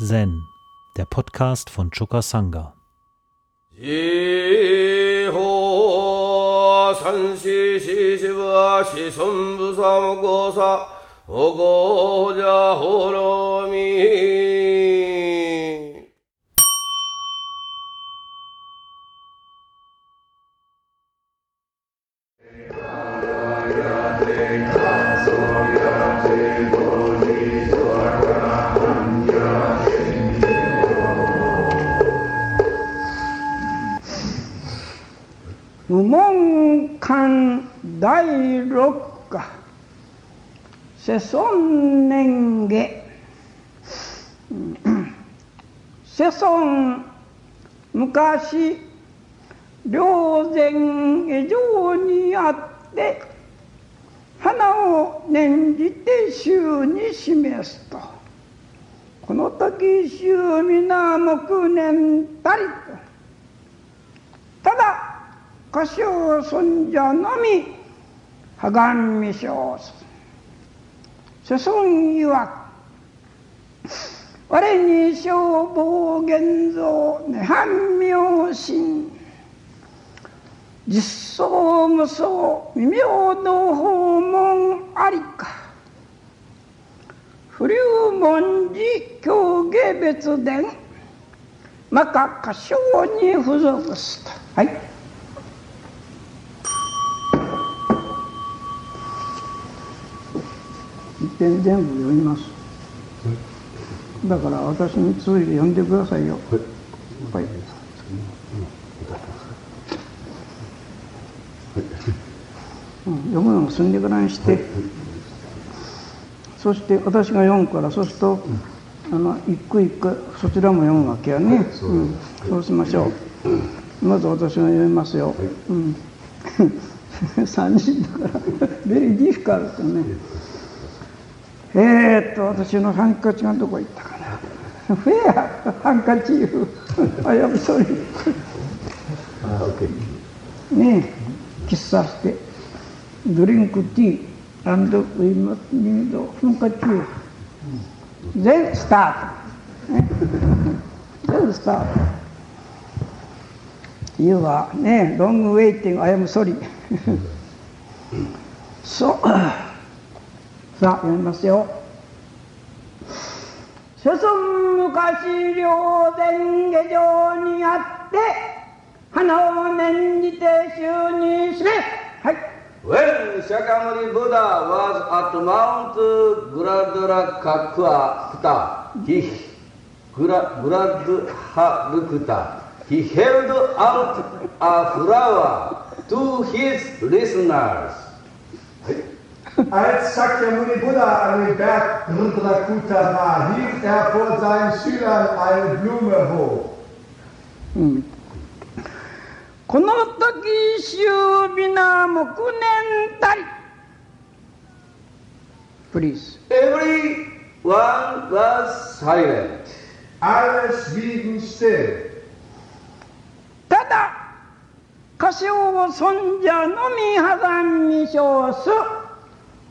Zen, der Podcast von Choka Sangha. 第六課世尊年下。世尊昔霊前以上にあって花を念じて衆に示すと。この時衆皆木年たりと。ただ歌唱尊者のみ破顔未生世尊曰く我に消防現像涅槃妙心実相無相未明道訪問ありか。不流文字教下別伝まか歌唱に付属すとはい。一遍全部読みます。だから私に続いて読んでくださいよ。はい、うん、読むのも済んでからにして、そして私が読むからそうすると、あの一句一句そちらも読むわけやね、うん、そうしましょう、まず私が読みますよ、うん。3人だから very difficult ねえー、っと私のハンカチがどこ行ったかな。 Where handkerchief? I'm so sorry ねえ喫茶して drink teaーアンドウィマッニードハンカチーフ全スタート、ね、全スタート。言うわ。ねロングウェイさあ読みますよ。諸尊昔両前下上にあって花を念じて衆にしめはい When Shakyamuni Buddha was at Mount Gradrakakta, he Gradharukta, he held out a flower to his listeners. Als Sakyamuni Buddha an dem Berg Rudrakuta war, hielt er vor seinen Schülern eine Blume hoch. この時衆皆木年たり Please Everyone was silent. Alle schwiegen still. ただ歌唱尊者のみ破談に称す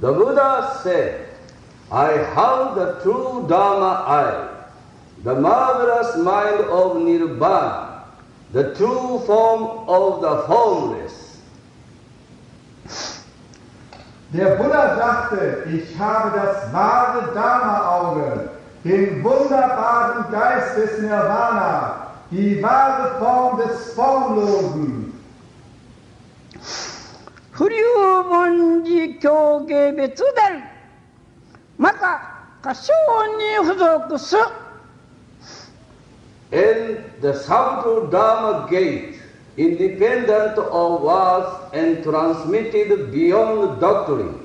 The Buddha said, I have the true Dharma eye, the marvelous mind of Nirvana, the true form of the formless. Der Buddha sagte, ich habe das wahre Dharma-Auge, den wunderbaren Geist des Nirvana, die wahre Form des Formlosen. 不流文字教下別伝また歌唱に付属す And the subtle Dharma gate, independent of words and transmitted beyond doctrine,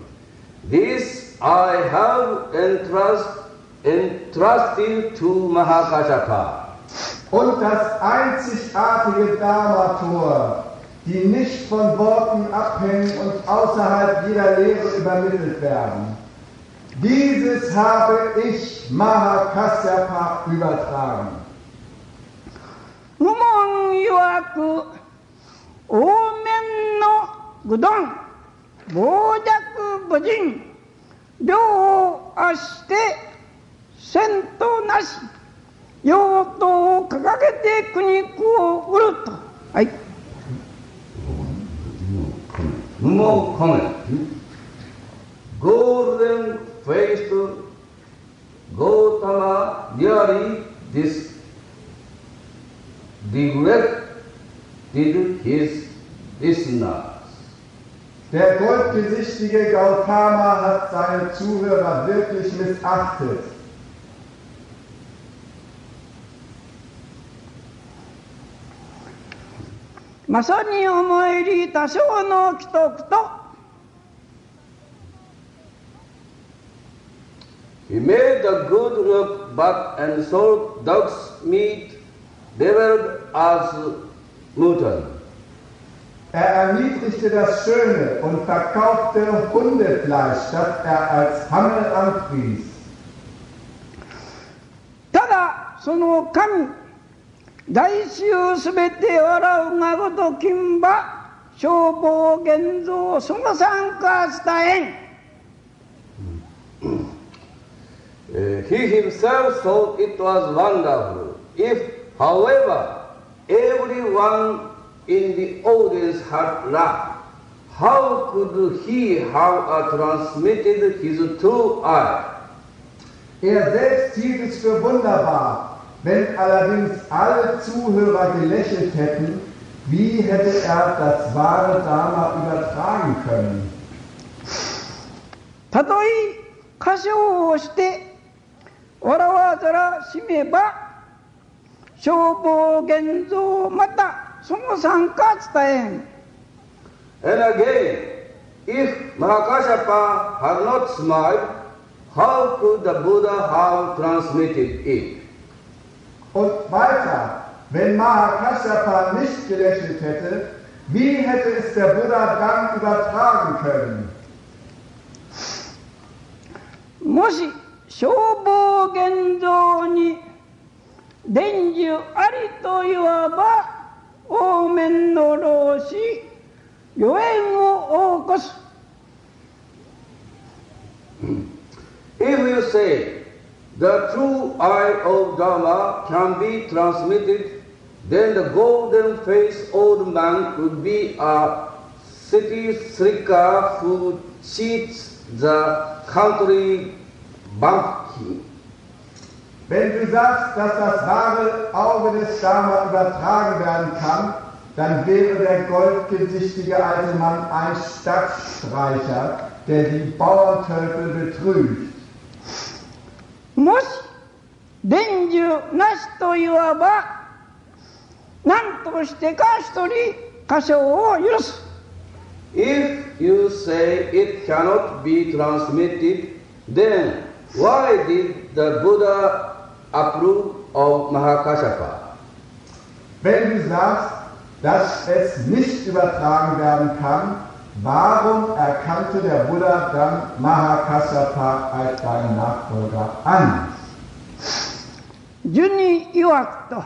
this I have entrusted entrusted to Mahakashapa. Und das einzigartige Dharma-Tor, die nicht von Worten abhängen und außerhalb jeder Lehre übermittelt werden. Dieses habe ich Mahakasyapa übertragen. 無門曰く往面の愚鈍傍若無人両をあして戦闘なし用途を掲げて苦肉を売るとはい No comment. Golden faced Gautama nearly this neglected his listeners. Der goldgesichtige Gautama hat seine Zuhörer wirklich missachtet. まさに思い入り多少の既得と He made the good look but and sold dog's meat devoured as mutton. Er erniedrigte das Schöne und verkaufte Hundefleisch, das er als Hammel anpries. ただその神大衆すべて笑うがごと金馬消防現像その参加した縁 Uh, he himself thought it was wonderful. If, however, everyone in the audience had laughed, how could he have uh, transmitted his true eye? Er selbst hielt es für wunderbar. Wenn allerdings alle Zuhörer gelächelt hätten, wie hätte er das wahre Dharma übertragen können? たとえ歌唱をして笑わざらしめば消防現像またその参加伝えん And again, if Mahakashapa had not smiled, how could the Buddha have transmitted it? Und weiter, wenn Mahakasyapa nicht gelächelt hätte, wie hätte es der Buddha dann übertragen können? もし消防現像に伝授ありといわば往面の老子予言を起こす If you say the true eye of Dharma can be transmitted, then the golden faced old man would be a city srika who cheats the country banking. Wenn du sagst, dass das wahre Auge des Dharma übertragen werden kann, dann wäre der goldgesichtige alte Mann ein Stadtstreicher, der die Bauerntölpel betrügt. もし伝授なしといわば何としてか一人歌唱を許す If you say it cannot be transmitted, then why did the Buddha approve of Mahakashapa? Wenn du sagst, dass es nicht übertragen werden kann, warum erkannte der Buddha dann Mahakassapa als seinen Nachfolger an? 順に曰くと、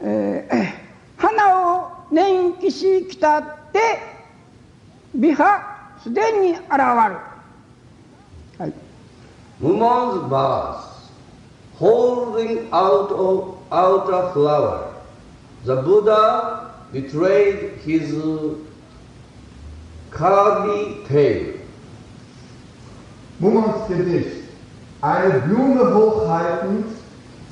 えー花を年季しきたって美派すでに現る、はい、Woman's vase, holding out of outer flower. The Buddha betrayed his curly tail. Mummons Gedicht. Eine Blume hochhaltend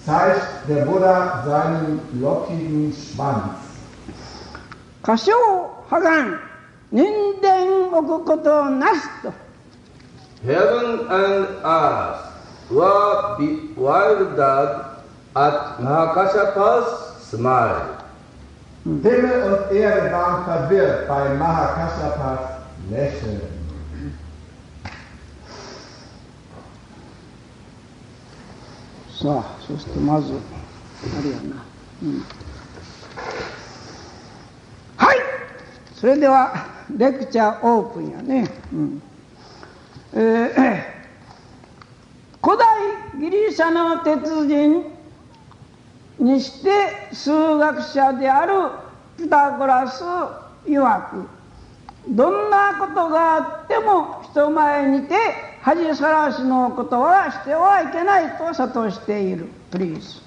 zeigt der Buddha seinen lockigen Schwanz. 歌唱破願人伝置くことなすと Heaven and earth were bewildered at Mahakashapa's smile. Himmel und Erde waren verwirrt bei Mahakassapas Lächeln. さあそしてまずあれやな、うん、はいそれではレクチャーオープンやね、うんえー、古代ギリシャの鉄人にして数学者であるピタゴラス曰くどんなことがあっても人前にて恥さらしのことはしてはいけないと諭している。Please.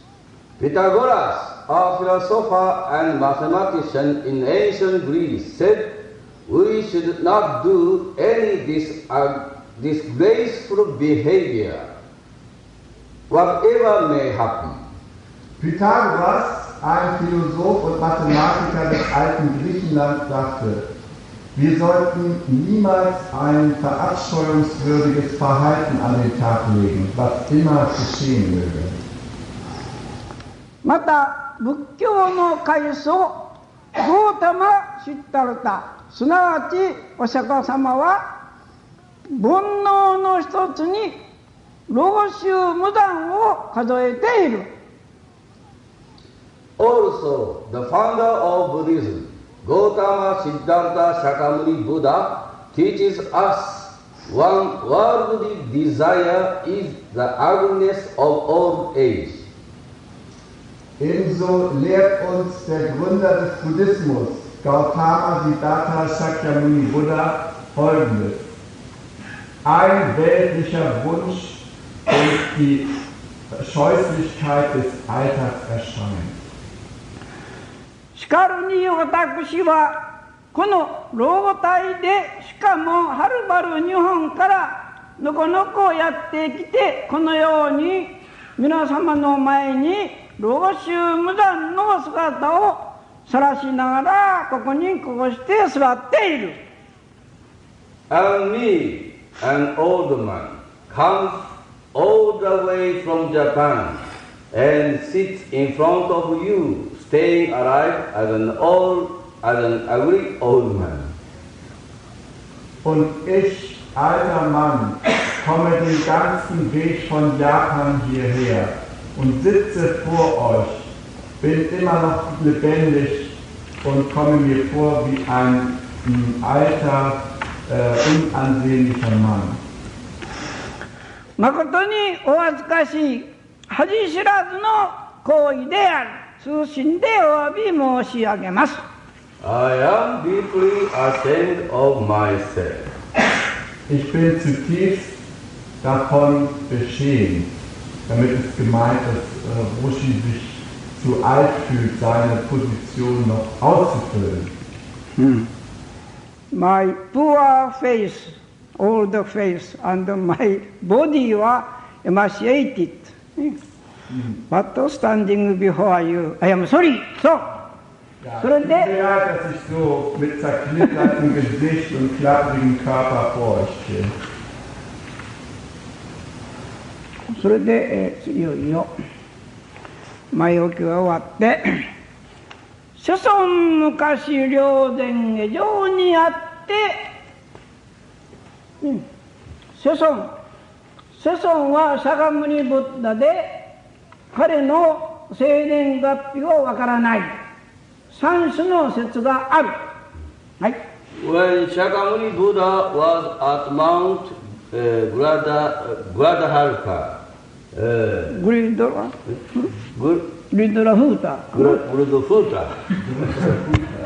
Pythagoras, a philosopher and mathematician in ancient Greece, said we should not do any dis- uh, disgraceful behavior, whatever may happen. Pythagoras, ein Philosoph und Mathematiker des alten Griechenlands, sagte, wir sollten niemals ein verabscheuungswürdiges Verhalten an den Tag legen, was immer geschehen möge. また仏教の開祖ゴータマ・シッタルタすなわちお釈迦様は煩悩の一つに老衆無断を数えている Also, the founder of Buddhism, Gautama Siddhartha Shakyamuni Buddha, teaches us one worldly desire is the ugliness of old age. Ebenso lehrt uns der Gründer des Buddhismus, Gautama Siddhartha Shakyamuni Buddha, folgendes. Ein weltlicher Wunsch und die Scheußlichkeit des Alters erscheint. しかるに私はこの老体でしかもはるばる日本からのこのこやってきてこのように皆様の前に老衆無残の姿を晒しながらここにこうして座っている。And me, an old man, comes all the way from Japan and sits in front of you, staying alive as an old, as an ugly old man. Und ich, alter Mann, komme den ganzen Weg von Japan hierher und sitze vor euch, bin immer noch lebendig und komme mir vor wie ein, ein alter, äh, unansehnlicher Mann. 誠にお恥ずかしい恥知らずの行為である 通信でお詫び申し上げます I am deeply ashamed of myself. Ich bin zutiefst davon beschämt. Damit ist gemeint, dass äh, Roshi sich zu alt fühlt, seine Position noch auszufüllen. My poor face, old face, and my body were emaciated. But standing before you, I am sorry. So, Ja, So, dann tut der- mir leid, dass ich so mit zerknittertem Gesicht und klapprigem Körper vor euch stehe. それで、えーいよいよ前置きが終わって「諸村昔霊前下城にあって」うん諸村諸村は釈迦牟尼ブッダで彼の生年月日をわからない三種の説があるはい。When Shakyamuni Buddha was at Mount uh, Grada, uh, Gradaharka, uh, グリドラ Gur, グリドラフータ Gur, Gurudufuta,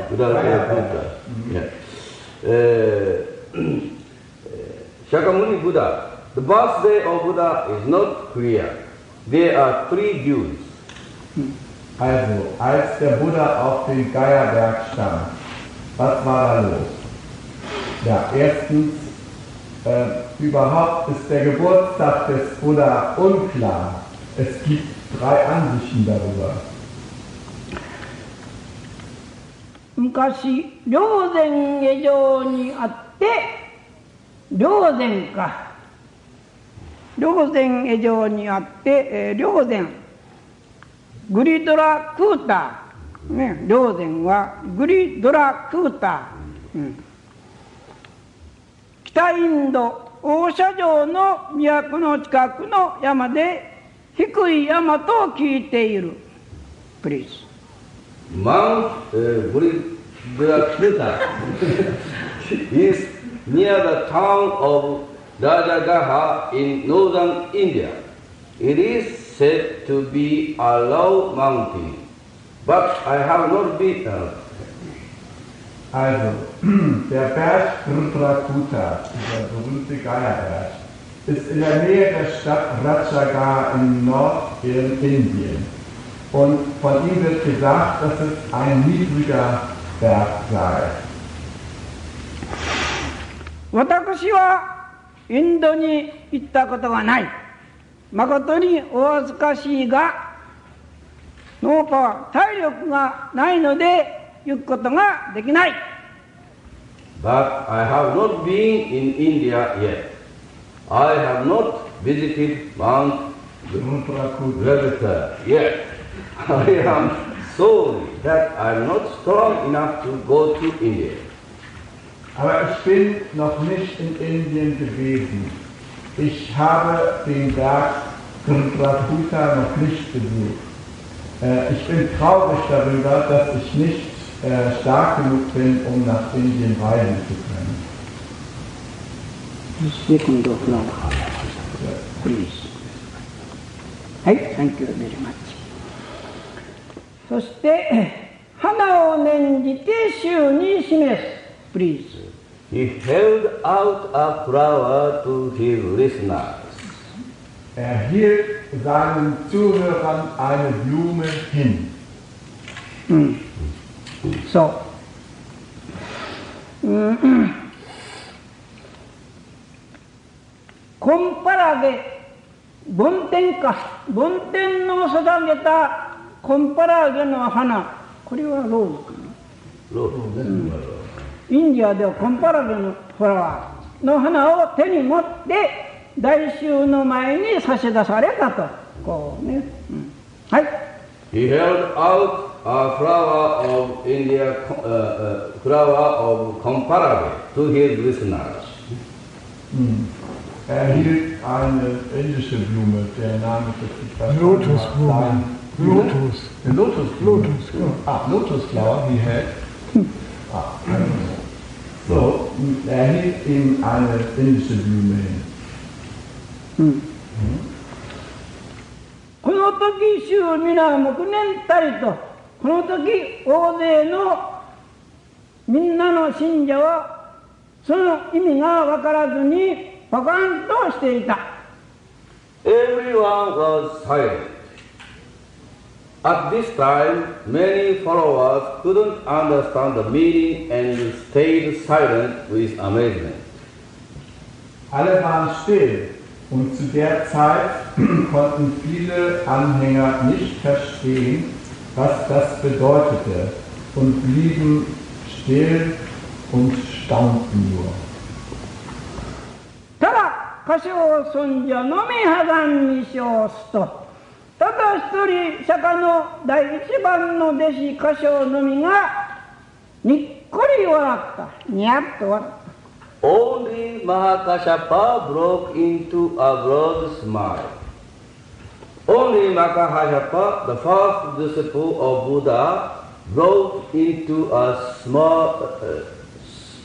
Gurudufuta, yeah. Uh, Shakyamuni Buddha, the birthday of Buddha is not clear. There are three views. Also, als der Buddha auf den Geierberg stand, was war da los? Ja, erstens, äh, überhaupt ist der Geburtstag des Buddha unklar. Es gibt drei Ansichten darüber. 昔霊前下城にあって霊前か 霊前下城にあって、えー、霊前グリドラクーター、ね、霊前はグリドラクーター、うん。北インド大社城の都の近くの山で低い山と聞いている。Please. Mount uh, Buddha is near the town of Rajagaha in northern India. It is said to be a low mountain, but I have not been. Uh, Also, der Berg Rudrakuta, dieser berühmte Geierberg, ist in der Nähe der Stadt Ratchagar in Nordindien. Und von ihm wird gesagt, dass es ein niedriger Berg sei. 私はインドに行ったことがない。誠にお恥ずかしいが、脳パワー、体力がないので行くことができない。but I have not been in India yet. I have not visited Mount Rudrakuta. Ravita yet. I am sorry that I am not strong enough to go to India. Aber ich bin noch nicht in Indien gewesen. Ich habe den Berg Rudrakuta noch nicht besucht. Äh, ich bin traurig darüber, dass ich nicht äh, stark genug bin, um nach Indien reisen zu können. Second floor. Please. はい、Thank you very much. そして、花を念じて週に示す。Please. He held out a flower to his listeners. Er hielt seinen Zuhörern eine Blume hin. そう。うんうんコンパラゲ、梵天か、梵天の定めたコンパラゲの花、これはローズかな。Lord, インディアではコンパラゲのフラワーの花を手に持って大衆の前に差し出されたと。こうね。うんはい。He held out a flower of India, uh, uh, flower of comparable to his listeners. Er hielt eine indische Blume, der Name ist. Lotusblume. Lotus. Lotusblume. Lotus, ja. Ah, Lotusflower, he had. Ah, so, er hielt ihm eine indische Blume hin. この時衆皆黙念たりとこの時大勢のみんなの信者はその意味が分からずにパカンとしていた Everyone was silent. At this time, many followers couldn't understand the meaning and stayed silent with amazement. Alle waren still und zu der Zeit konnten viele Anhänger nicht verstehen, was das bedeutete und blieben still und staunten nur. ただ歌唱尊者のみ破談に称すと ただ一人釈迦の第一番の弟子歌唱のみがにっこり笑ったにやっと笑った Only Mahakashapa broke into a broad smile. Only Mahakashapa, the first disciple of Buddha, broke into a small uh, s-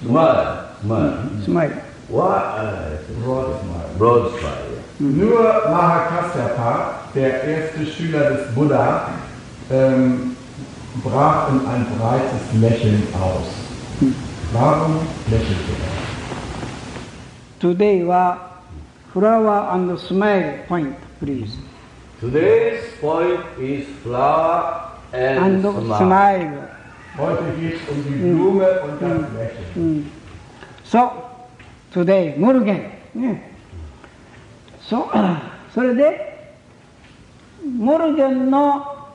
smile. Smile. スマイル What? Uh, Broad smile. broad smile. Nur Mahakasyapa, der erste Schüler des Buddha, ähm, brach in ein breites Lächeln aus. Warum lächelte er? Today wa flower and smile point, please. Today's point is flower and, and smile. smile. Heute geht es um die Blume und das mm. Lächeln. Mm. So, today, morgen. Yeah. そうそれでモルゲンの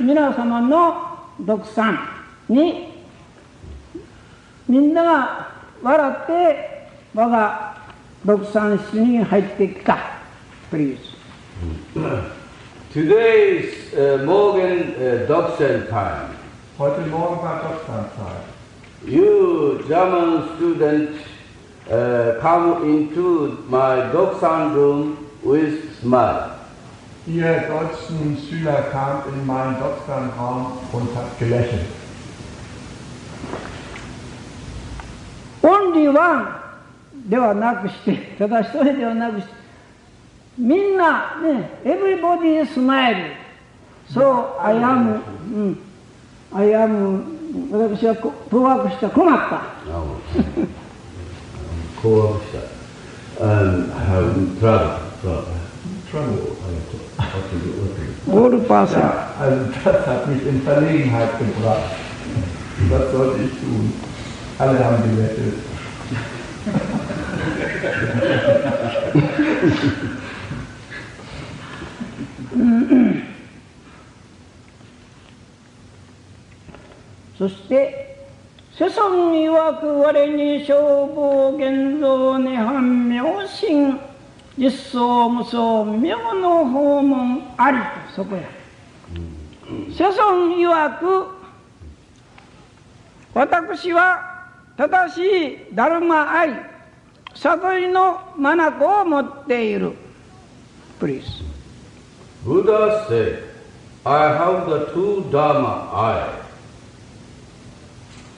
皆様の独賛にみんなが笑って我が独賛室に入ってきた please Today's uh, Morgan uh, Doksen time. Heute Morgen war Deutschlandzeit. You German students uh, come into my Doksan room with smile. Ihr deutschen Schüler kamt in meinen Dotzkan-Raum und habt gelächelt. Only one ではなくして、ただ一人ではなくして、みんなね、everybody smile. So I am, うん、I am, 私はこ困惑した、困った。Now, co and have trouble. trouble. Trouble. What to do, what to do. オールパーセン。 Ja, also das hat mich in Verlegenheit gebracht. Was sollte ich tun? Alle haben gelächelt. そして、 世尊曰く我に消防現像涅槃妙心実相無相妙の訪問ありとそこや。世尊曰く私は正しいダルマ愛悟りの眼を持っている。Please. Buddha said, I have the true Dharma eyes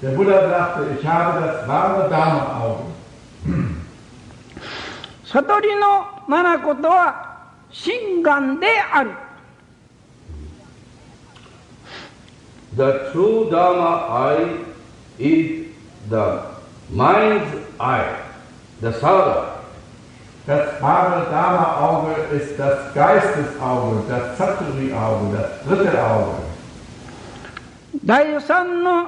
Der Buddha sagte, ich habe das wahre Dharma-Auge. 悟りの眼とは心眼である。 The true Dharma eye is the mind's eye, the sada. Das wahre Dharma-Auge ist das Geistesauge, das Satori-Auge, das dritte Auge. 第三の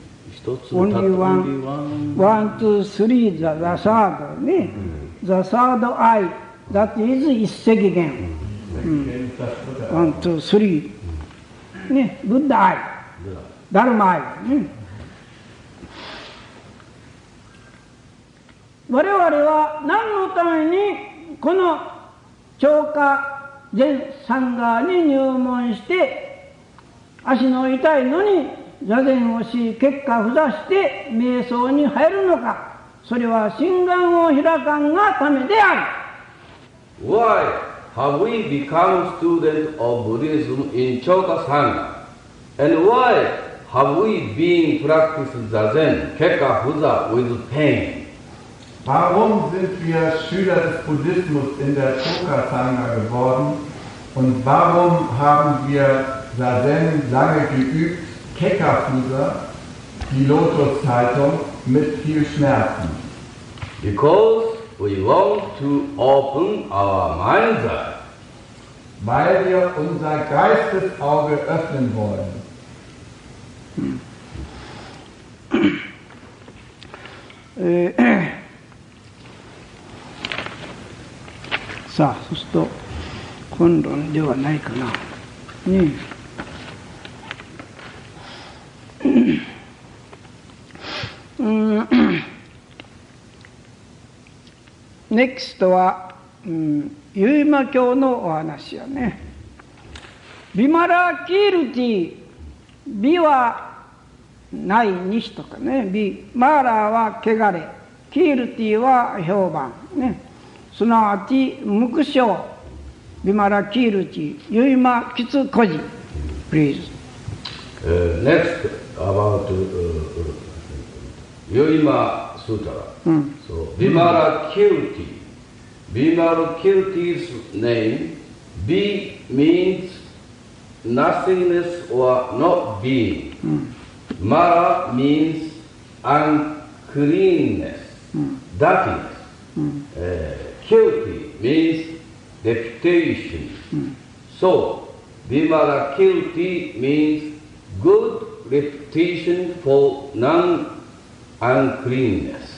オンリーワン、ワン、ツー、スリー、ザ・サードね、ザ・サード・アイ、ザ・イズ・一石元、ワン、ツー、スリー、ね、ブッダ・アイ、ダルマ・アイ、我々は何のためにこの超過全サンガーに入門して、足の痛いのに、座禅をし結果ふざして瞑想に入るのかそれは心眼を開かんがためである Why have we become students of Buddhism in Choka Sangha? And why have we been practiced Zazen, Keka Huza with pain? Warum sind wir Schüler des Buddhismus in der Choka-Sangha geworden? Und warum haben wir Zazen lange geübt, Kekafusa, die Lotushaltung, mit viel Schmerzen? Because we want to open our mind's eye. Weil wir unser Geistesauge öffnen wollen. えーさあそうすると本論ではないかな。ね えうん、NEXT は、うん、結馬教のお話やね。ビマラキールティ美はない西とかね。美マーラーは汚れ。キールティは評判ね。すなわち無垢症ビマラキールティユイマキツコジ。Please Uh, next, about uh, Yoima Sutra. Hmm. So, Vimala Kirti. Vimala Kirti's name, B means nothingness or not being. Hmm. Mara means uncleanness, hmm. dirtiness. Uh, Kirti means reputation. So, Vimala Kirti means good reputation for non-uncleanness.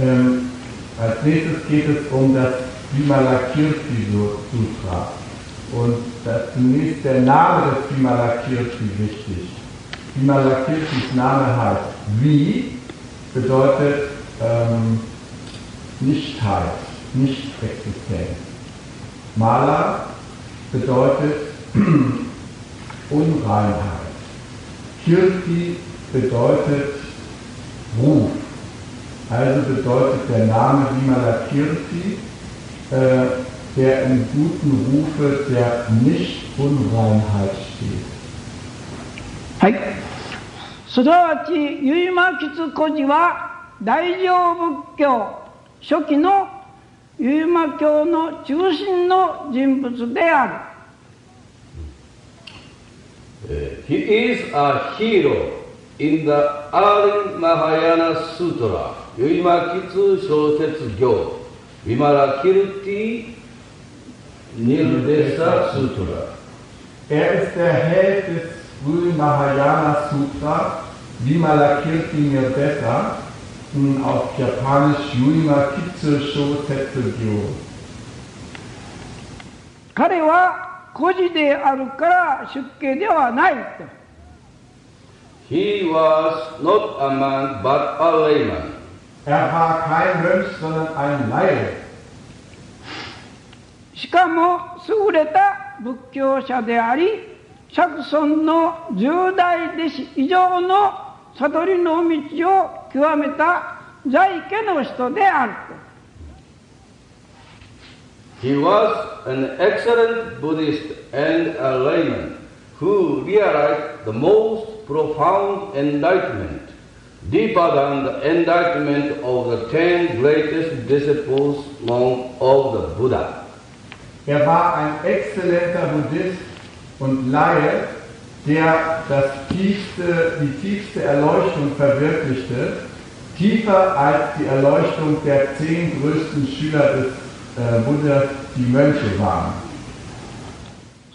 Ähm, als nächstes geht es um das Vimalakirti Sutra. Und das zunächst der Name des Vimalakirti wichtig. Vimalakirtis Name heißt wie, bedeutet ähm, Nichtheit, Nicht-Existenz. Mala bedeutet Unreinheit. Kirti bedeutet Ruf. Also bedeutet der Name Vimalakirti, äh, der im guten Rufe der Nicht-Unreinheit steht. はい。すなわち、結馬吉孤児は大乗仏教初期の結馬教の中心の人物である。Uh, He is a hero in the early Mahayana Sutra, Yuimakitsu Shosetsu Gyo, Vimalakirti Nirdesa Sutra. Er ist der Held des frühen Mahayana Sutra, Vimalakirti Nirdesa, hm, auf Japanisch Yuima Kitsu Shosetsu Gyo. 彼は孤児であるから出家ではないと。He was not a monk but a layman. Er war kein Mönch, sondern ein Laie. しかも優れた仏教者であり釈尊の十大弟子以上の悟りの道を極めた在家の人であると。He was an excellent Buddhist and a layman who realized the most profound enlightenment, deeper than the enlightenment of the ten greatest disciples among of the Buddha. Er war ein exzellenter Buddhist und Laie, der das tiefste, die tiefste Erleuchtung verwirklichte, tiefer als die Erleuchtung der zehn größten Schüler des äh, Buddhas, die Mönche waren.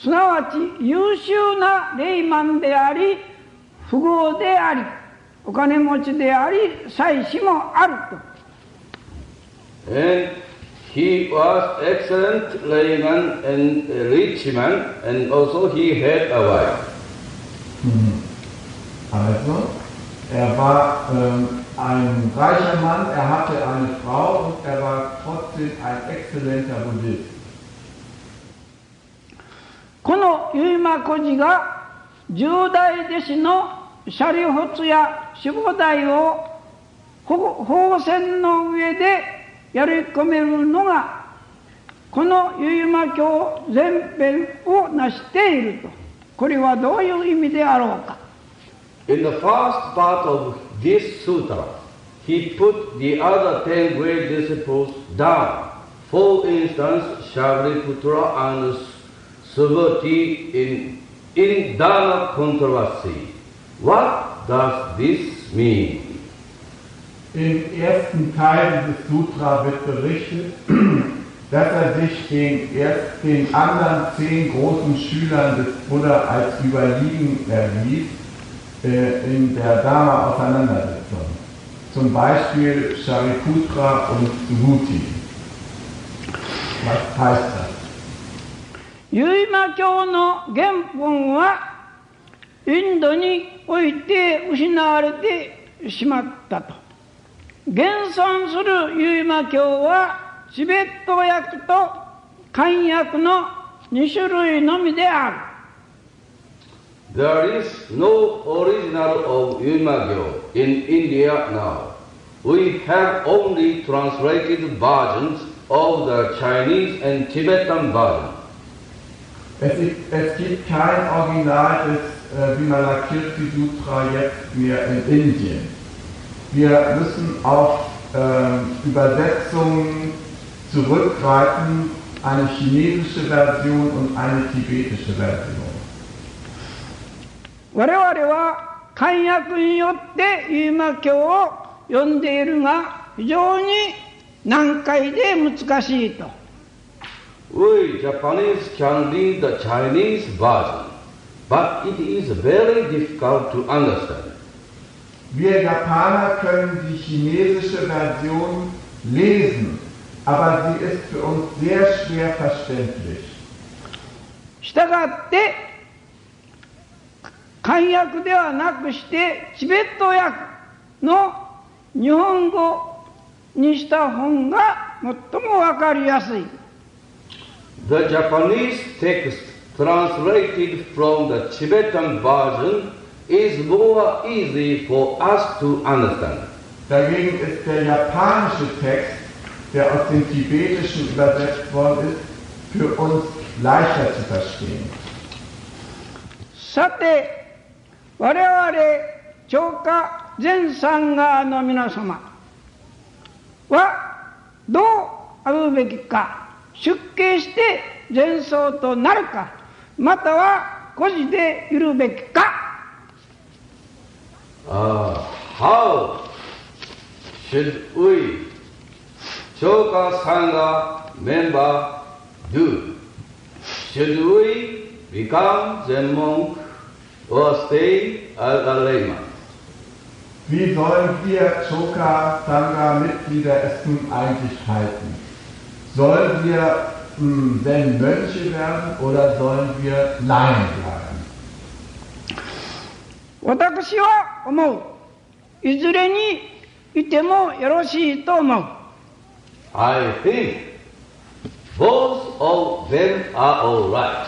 すなわち優秀なレイマンであり 富豪でありお金持ちであり妻子もあると And he was excellent layman and a rich man, and also he had a wife. Also, er war ähm, ein reicher Mann, er hatte eine Frau und er war trotzdem ein exzellenter Buddhist. この結馬孤児が十大弟子のシャリホツや守護代をほ宝船の上でやり込めるのがこの結馬教全編を成しているとこれはどういう意味であろうか In the first part of this sutra, he put the other ten great disciples down. For instance, Shariputra and Subhuti in, in Dharma controversy. What does this mean? Im ersten Teil dieses Sutra wird berichtet, dass er sich den, erst den anderen zehn großen Schülern des Buddha als überlegen erwies äh, in der Dharma-Auseinandersetzung. Zum Beispiel Shariputra und Subhuti. Was heißt das? 結馬教の原本は インドにおいて失われてしまったと現存する結馬教はチベット訳と漢訳の2種類のみである There is no original of Yumagyo in India now. We have only translated versions of the Chinese and Tibetan version. Es, ist, es gibt kein Original des äh, Vimalakirti Sutra jetzt mehr in Indien. Wir müssen auf äh, Übersetzungen zurückgreifen, eine chinesische Version und eine tibetische Version. 我々は漢訳によって結馬教を読んでいるが非常に難解で難しいと We Japanese can read the Chinese version, But it is very difficult to understand. Wir Japaner können die chinesische Version lesen, aber sie ist für uns sehr schwer verständlich. 従って漢訳ではなくしてチベット訳の日本語にした本が最もわかりやすい。The Japanese text translated from the Tibetan version is more easy for us to understand. Dagegen ist der japanische Text, der aus dem Tibetischen übersetzt worden ist, für uns leichter zu verstehen. さて我々超過全参加の皆様はどうあるべきか出家して前奏となるかまたは孤児でいるべきか Uh, how should we, Choka Sangha member, do? Should we become Zen monk or stay as a layman? Wie sollen wir Choka Sangha Mitglieder es nun eigentlich halten? Sollen wir mh, denn Mönche werden oder sollen wir Laien bleiben? 私は思ういずれにいてもよろしいと思う I think both of them are alright.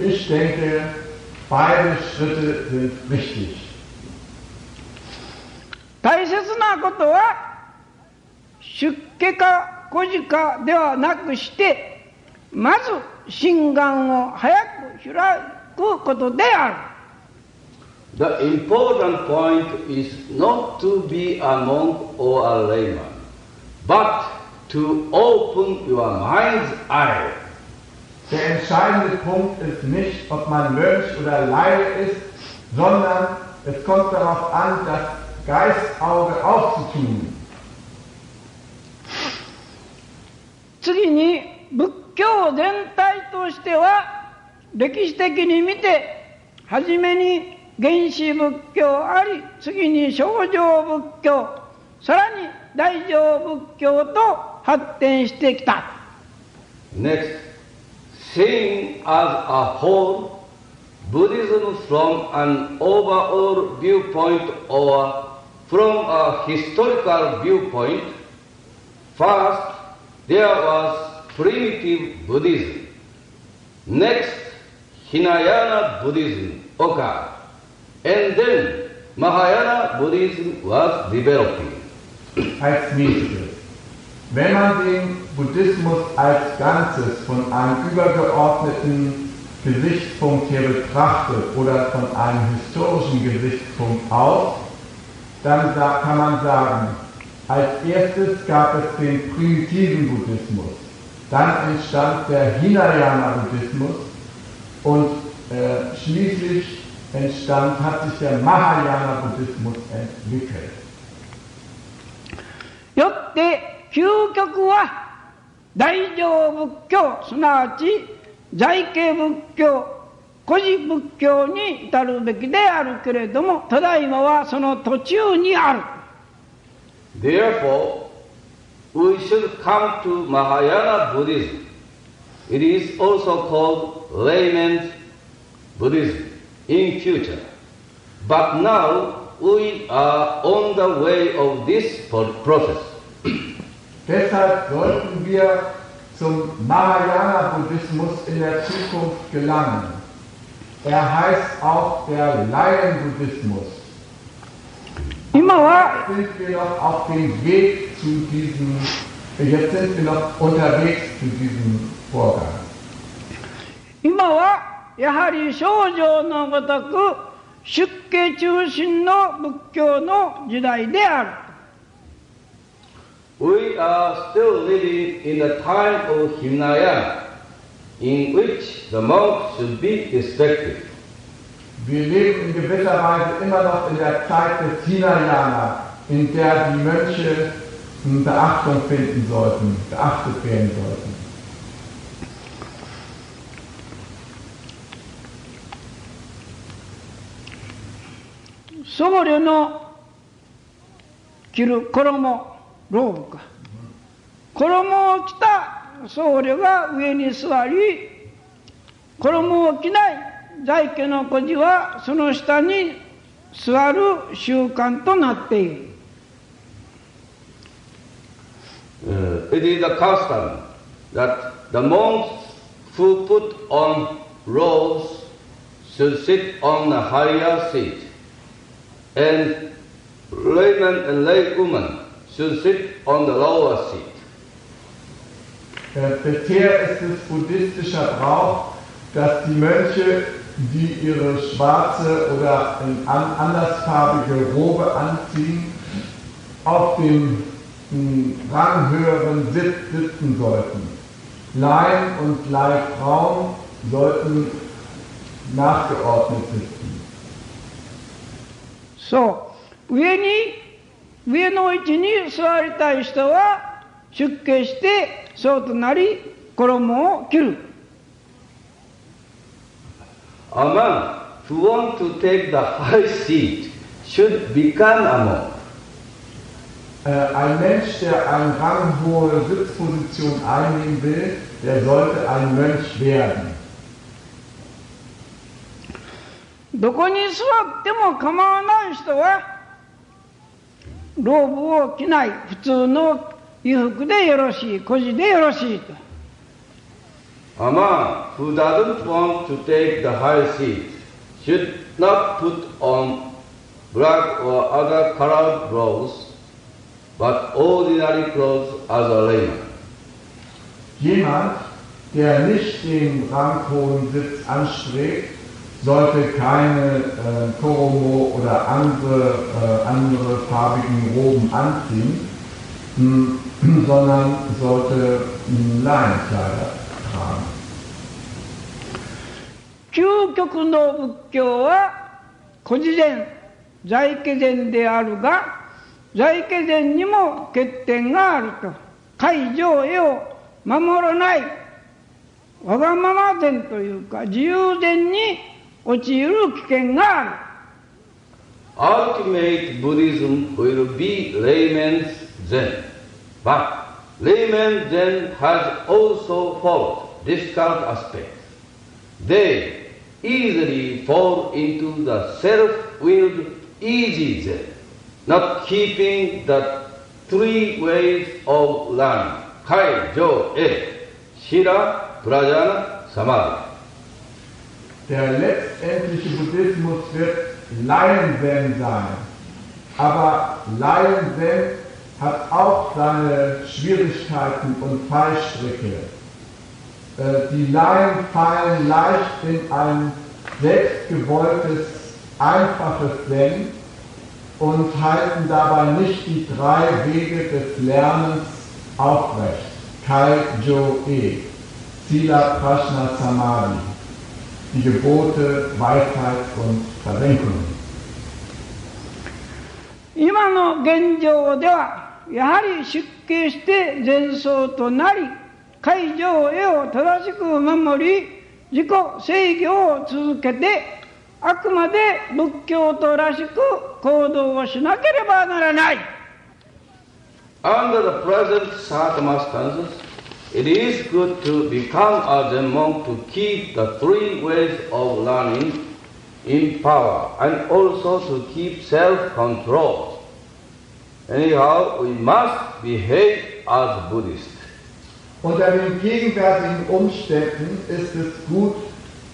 Ich denke, beide Schritte sind richtig. 大切なことは出家か孤児かではなくしてまず心眼を早く開くことである The important point is not to be a monk or a layman, but to open your mind's eye. Der entscheidende Punkt ist nicht, ob man Mönch oder Laie ist, sondern es kommt darauf an, das Geistauge aufzutun. 次に仏教全体としては歴史的に見て初めに原始仏教あり次に正常仏教さらに大乗仏教と発展してきた Next, seeing as a whole, Buddhism from an overall viewpoint or from a historical viewpoint, first there was primitive Buddhism. Next, Hinayana Buddhism occurred. And then Mahayana Buddhism was developing. als nächstes. Wenn man den Buddhismus als Ganzes von einem übergeordneten Gesichtspunkt her betrachtet oder von einem historischen Gesichtspunkt aus, dann kann man sagen, als erstes gab es den primitiven Buddhismus, dann entstand der Hinayana-Buddhismus und äh, schließlich entstand, hat sich der Mahayana-Buddhismus entwickelt. よって究極は大乗仏教すなわち在家仏教古事仏教に至るべきであるけれどもただいまはその途中にある Therefore, we should come to Mahayana Buddhism. It is also called layman's Buddhism in future. But now we are on the way of this process. Deshalb sollten wir zum Mahayana-Buddhismus in der Zukunft gelangen. Er heißt auch der Laien-Buddhismus. 今は Sind wir auf dem Weg zu diesem, jetzt sind wir noch unterwegs zu diesem Vorgang. 今はやはり少女のごとく出家中心の仏教の時代である We are still living in the time of Hinayana, in which the monk should be respected. Wir leben in gewisser Weise immer noch in der Zeit des Hinayana, in der die Mönche hm, Beachtung finden sollten, beachtet werden sollten. 僧侶の着る衣ローブか衣を着た僧侶が上に座り衣を着ない在家の孤児はその下に座る習慣となっている。Uh, it is a custom that the monks who put on robes should sit on a higher seat, and laymen and laywomen should sit on the lower seat. Äh, Bisher ist es buddhistischer Brauch, dass die Mönche, die ihre schwarze oder in an- andersfarbige Robe anziehen, auf dem mh, ranghöheren Sitz sitzen sollten. Laien und Leihfrauen sollten nachgeordnet sitzen. そう上に上の位置に座りたい人は出家してそうとなり衣を着る A man who wants to take the high seat should become a monk. Äh, ein Mensch, der eine ranghohe Sitzposition einnehmen will, der sollte ein Mönch werden. どこに座っても構わない人はローブを着ない普通の衣服でよろしい孤児でよろしいと A man who doesn't want to take the high seat should not put on black or other colored clothes, but ordinary clothes as a layman. Jemand, der nicht den ranghohen Sitz anstrebt, sollte keine äh, Koromo oder andere, äh, andere farbigen Roben anziehen, mh, sondern sollte mh, Leinenkleider. 究極の仏教は孤児禅在家禅であるが在家禅にも欠点があると。解上絵を守らない。わがまま禅というか自由禅に陥る危険がある。Ultimate Buddhism will be layman's Zen, but layman then has also followed this difficult aspects. They easily fall into the self-willed easy Zen, not keeping the three ways of learning, Kai, Jo, E, Shira, Prajana, Samadhi. Der letztendliche Buddhismus wird Laien-Zen sein. Aber Laien-Zen hat auch seine Schwierigkeiten und Fallstricke. Äh, Die Laien fallen leicht in ein selbstgewolltes, einfaches Zen und halten dabei nicht die drei Wege des Lernens aufrecht. Kai Jo E, Sila Prashna Samadhi, die Gebote, Weisheit und Versenkung. 今の現状では やはり出家して禅僧となり会場へを正しく守り自己制御を続けてあくまで仏教徒らしく行動をしなければならない Under the present circumstances, it is good to become a Zen monk to keep the three ways of learning in power and also to keep self-control. Anyhow, we must behave as Buddhists. Unter den gegenwärtigen Umständen ist es gut,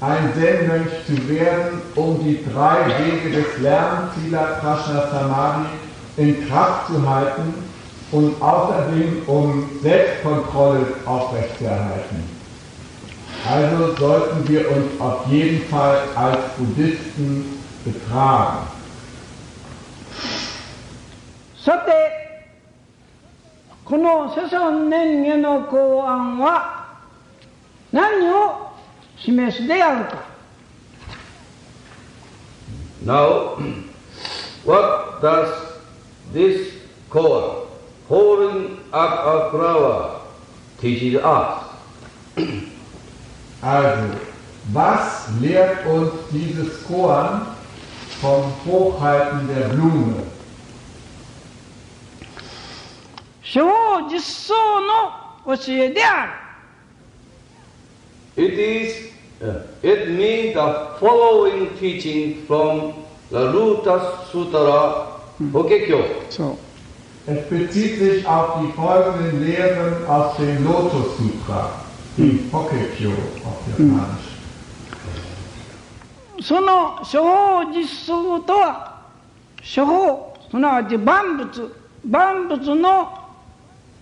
ein Zen-Mönch zu werden, um die drei Wege des Lernens Sila Prashna Samadhi in Kraft zu halten und außerdem um Selbstkontrolle aufrechtzuerhalten. Also sollten wir uns auf jeden Fall als Buddhisten betragen. さてこの世尊年下の公案は何を示すであるか Now, what does this koan, holding up a flower, teaches us? Also, was lehrt uns dieses Koan vom Hochhalten der Blume? 小実相の教えである It is Uh, it means the following teaching from the Lotus Sutra Hokekyo. そう。Es bezieht sich auf die folgenden Lehren aus dem Lotus Sutra, die Hokkekyo auf Japanisch. その処方実相とは処方すなわち万物万物の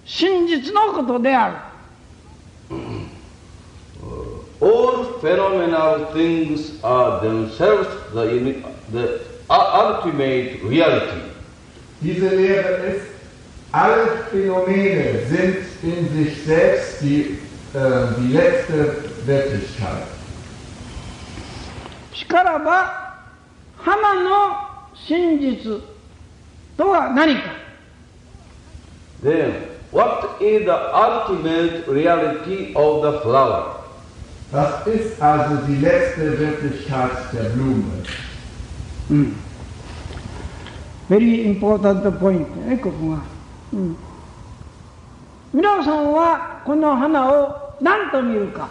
真実のことである All phenomenal things are themselves the, the ultimate reality. Diese Lehre ist, alle Phänomene sind in sich selbst die, äh, die letzte Wirklichkeit. しからば花の真実とは何か Then, what is the ultimate reality of the flower? Das ist also die letzte Wirklichkeit der Blume. ベリーインポータントポイントねここが、うん、皆さんはこの花を何と見るか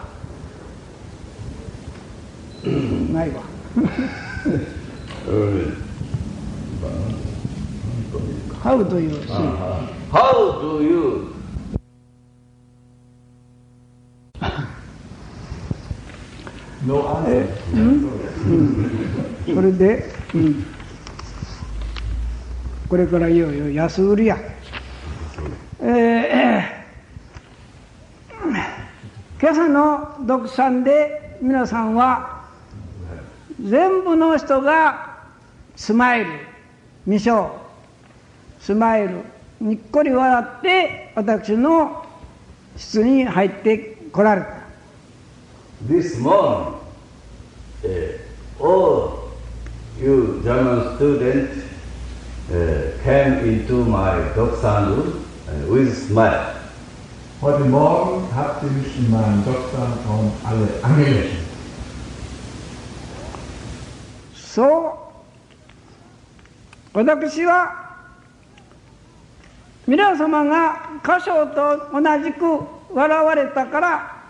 ないわ How do you see? How do you? こ れで、うん、これからいよいよ安売りや。えー今朝の読参で皆さんは全部の人がスマイル、未章、スマイル、にっこり笑って私の室に入ってこられた。this morning, uh, all you German students uh, came into my Doksan room uh, with smile. Heute Morgen habt ihr mich in meinem Doktorraum alle angelächelt. そう私は皆様が歌唱と同じく笑われたから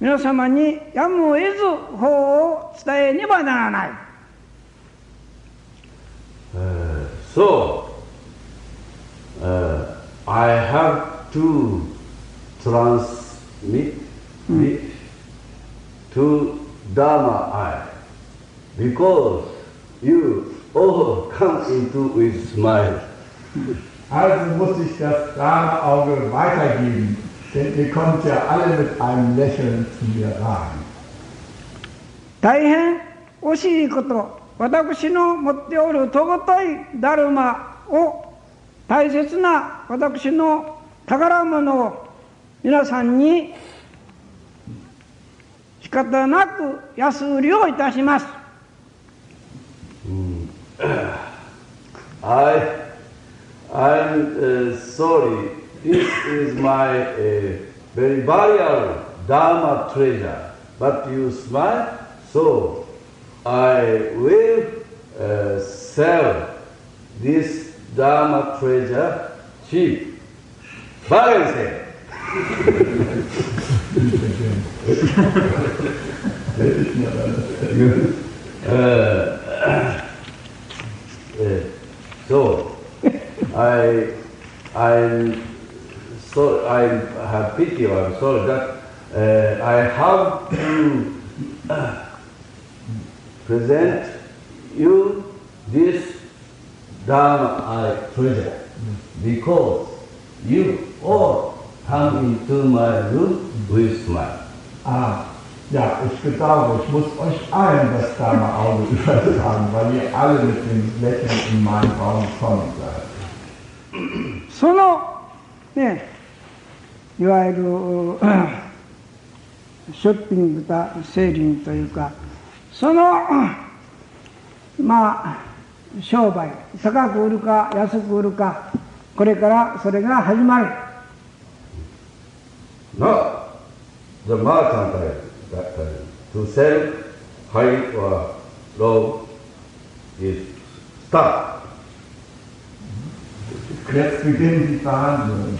皆様にやむを得ず法を伝えねばならない Uh, so, uh, I have to transmit it to Dharma eye because you all come into with smile. Also muss ich das Dharma-Auge weitergeben, denn ihr kommt ja alle mit einem Lächeln zu mir rein. 大変惜しいこと私の持っておる尊いダルマを大切な私の宝物を皆さんに仕方なく安売りをいたします I, I'm uh, sorry. This is my uh, very valuable Dharma treasure. But you smile, so I will uh, sell this Dharma treasure cheap. Sale. Uh, uh, so I I'm so I have pity or I'm sorry that uh, I have to uh, present you this Dharma I treasure because you all come into my room with smile. Ah, ja, ich bedauere, ich muss euch allen das Dharma-Auge übertragen, weil ihr alle mit dem Lächeln in meinen Raum gekommen seid. そのねいわゆるショッピングとセーリングというかそのまあ商売高く売るか安く売るかこれからそれが始まる No. the mercantile that uh, to sell high or low is start. Jetzt beginnen die Verhandlungen.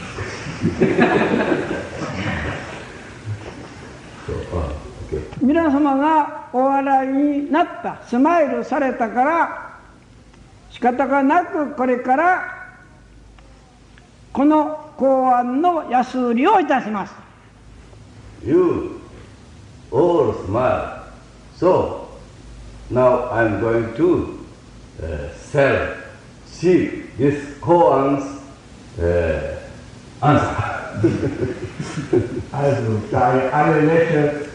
So, uh, okay. 皆様がお笑いになったスマイルされたから仕方がなくこれからこの公安の安売りをいたします You all smile. So now I'm going to uh, sell, see this koan's uh, answer. Also, da ihr alle lächelt,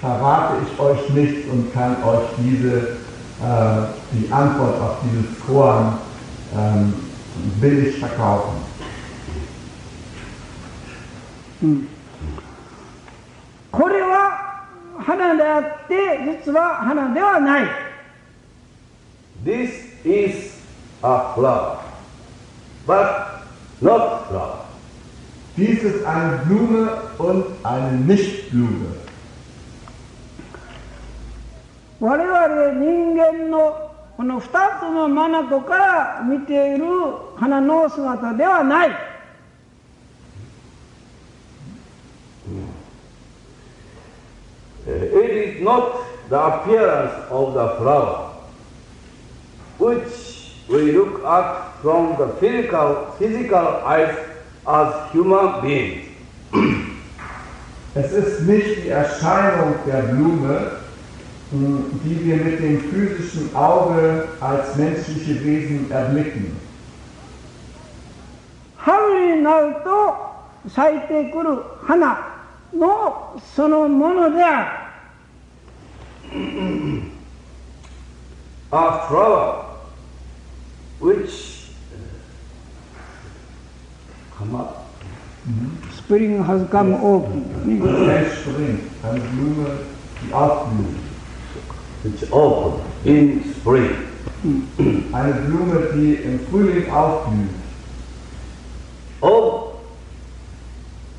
verrate ich euch nichts und kann euch diese, äh, die Antwort auf dieses Koan ähm, billig verkaufen. これは花であって実は花ではない This is a flower, But not flower. Dies ist eine Blume und eine Nichtblume. 我々人間のこの二つの眼から見ている花の姿ではない Uh, it is not the appearance of the flower, which we look at from the physical, physical eyes as human beings. Es ist nicht die Erscheinung der Blume, mh, die wir mit dem physischen Auge als menschliche Wesen erblicken. 春になると咲いてくる花のそのものである A flower which uh, come up. Mm -hmm. Spring has come yes. up. Yes, spring has bloomed afternoon. It's open in spring. I bloom at the fully afternoon. Oh,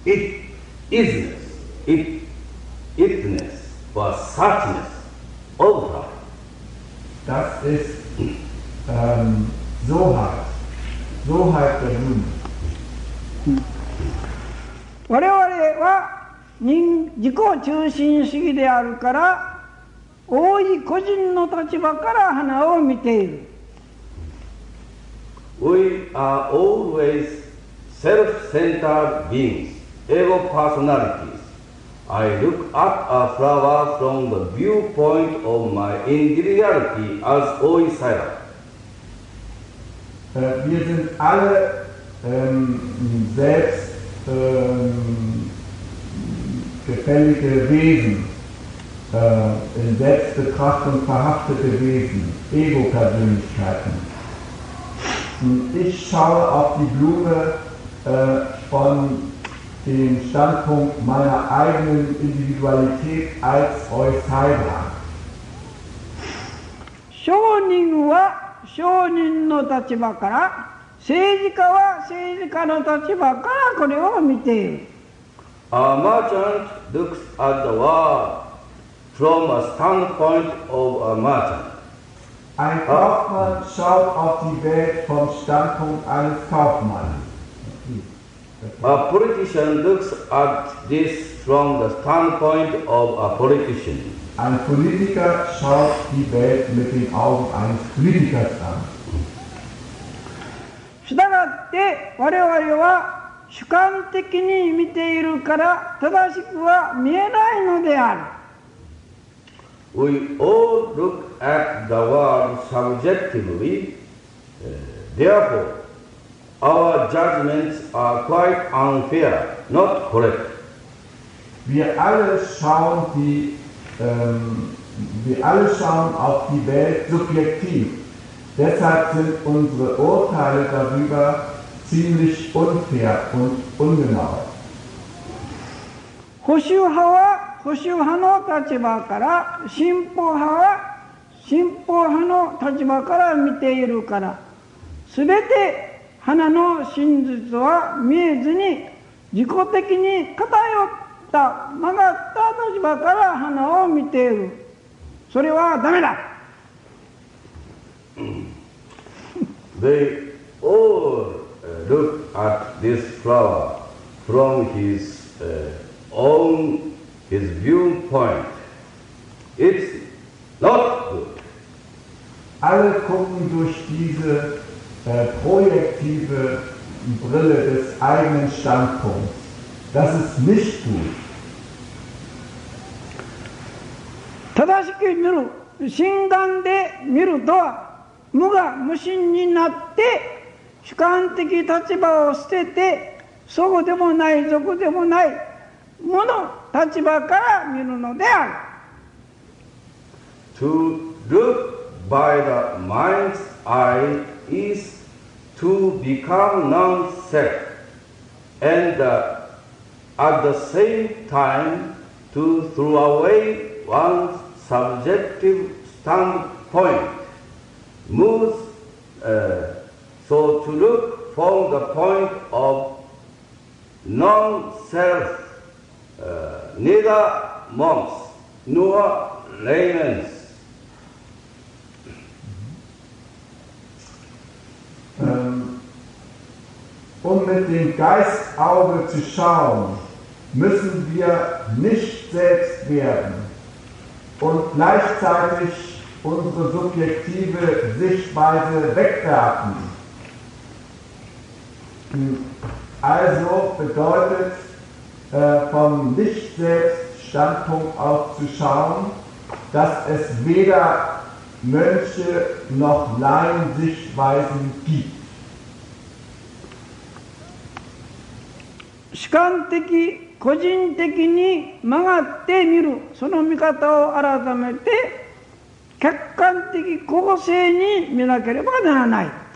it isness, it itness, or suchness, of her. Das um, ähm, Soheit. Soheit der Blume. 我々は人自己中心主義であるから大い個人の立場から花を見ている We are always self-centered beings, ego personalities. I look at a flower from the viewpoint of my individuality as Oisaya. Äh, wir sind alle ähm, selbst ähm, gefällige Wesen, äh, in Selbstbetrachtung verhaftete Wesen, Ego-Persönlichkeiten. Und Ich schaue auf die Blume äh, von dem Standpunkt meiner eigenen Individualität als Eusaira. 商人は 商人の立場から政治家は政治家の立場からこれを見ている A merchant looks at the world from a standpoint of a merchant. Ein Kaufmann schaut auf die Welt vom Standpunkt eines Kaufmanns. A politician looks at this from the standpoint of a politician. Ein Politiker schaut die Welt mit den Augen eines Politikers an. したがって我々は主観的に見ているから正しくは見えないのである We all look at the world subjectively, uh, therefore, our judgments are quite unfair, not correct. Wir alle schauen die, ähm, wir alle schauen auf die Welt subjektiv. Deshalb sind unsere Urteile darüber ziemlich unfair und ungenau. 保守派は保守派の立場から進歩派は進歩派の立場から見ているから全て花の真実は見えずに自己的に偏った曲がった立場から花を見ているそれはダメだ They all uh, look at this flower from his uh, own his viewpoint It's not good. Alle gucken durch diese äh, projektive Brille des eigenen Standpunkts. Das ist nicht gut. 正しく見る心眼で見るとは無我無心になって主観的立場を捨ててそうでもない俗でもない無の立場から見るのである To look by the mind's eye is to become non-self and uh, at the same time to throw away one's subjective standpoint. Moves, uh, so to look from the point of non-self, uh, neither monks nor laymen Ähm, um mit dem Geistauge zu schauen, müssen wir nicht selbst werden und gleichzeitig unsere subjektive Sichtweise wegwerfen. Also bedeutet äh, vom Nicht-Selbst-Standpunkt aus zu schauen, dass es weder Mönche noch Laien-Sichtweisen gibt. 主観的 個人的に曲がって見る。その見方を改めて客観的公正に見なければならない。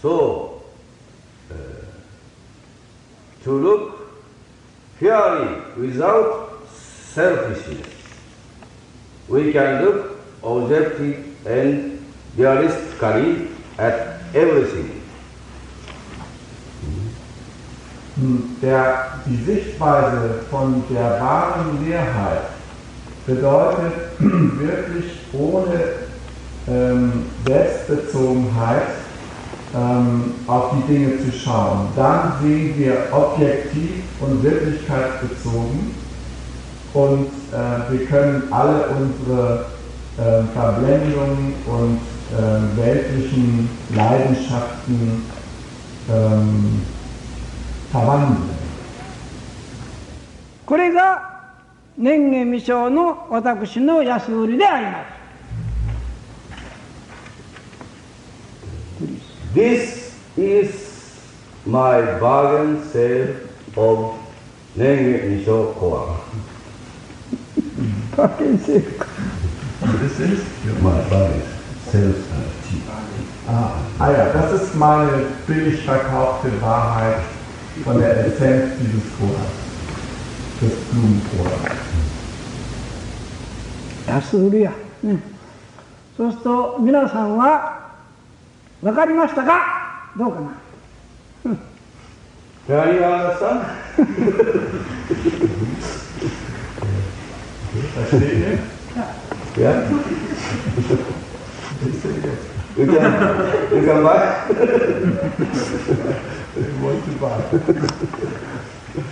So, uh, to look fairly without selfishness, we can look objective and realistically at everything. Der, die Sichtweise von der wahren Leerheit bedeutet wirklich ohne ähm, Selbstbezogenheit ähm, auf die Dinge zu schauen. Dann sehen wir objektiv und wirklichkeitsbezogen und äh, wir können alle unsere äh, Verblendungen und äh, weltlichen Leidenschaften ähm, verwandeln. これが年月未生の私の安売りであります This is my bargain sale of Nenge Nisho Koa. This is my bargain sale uh, Ah, ah ja, das ist meine billig verkaufte Wahrheit von der Essenz dieses Koras, des Blumenkoras. 安売りや、ね、そうすると皆さんは 分かりましたかどうかな Can you understand? Versteht ihr? Yeah? you can, you can buy? Wunderbar.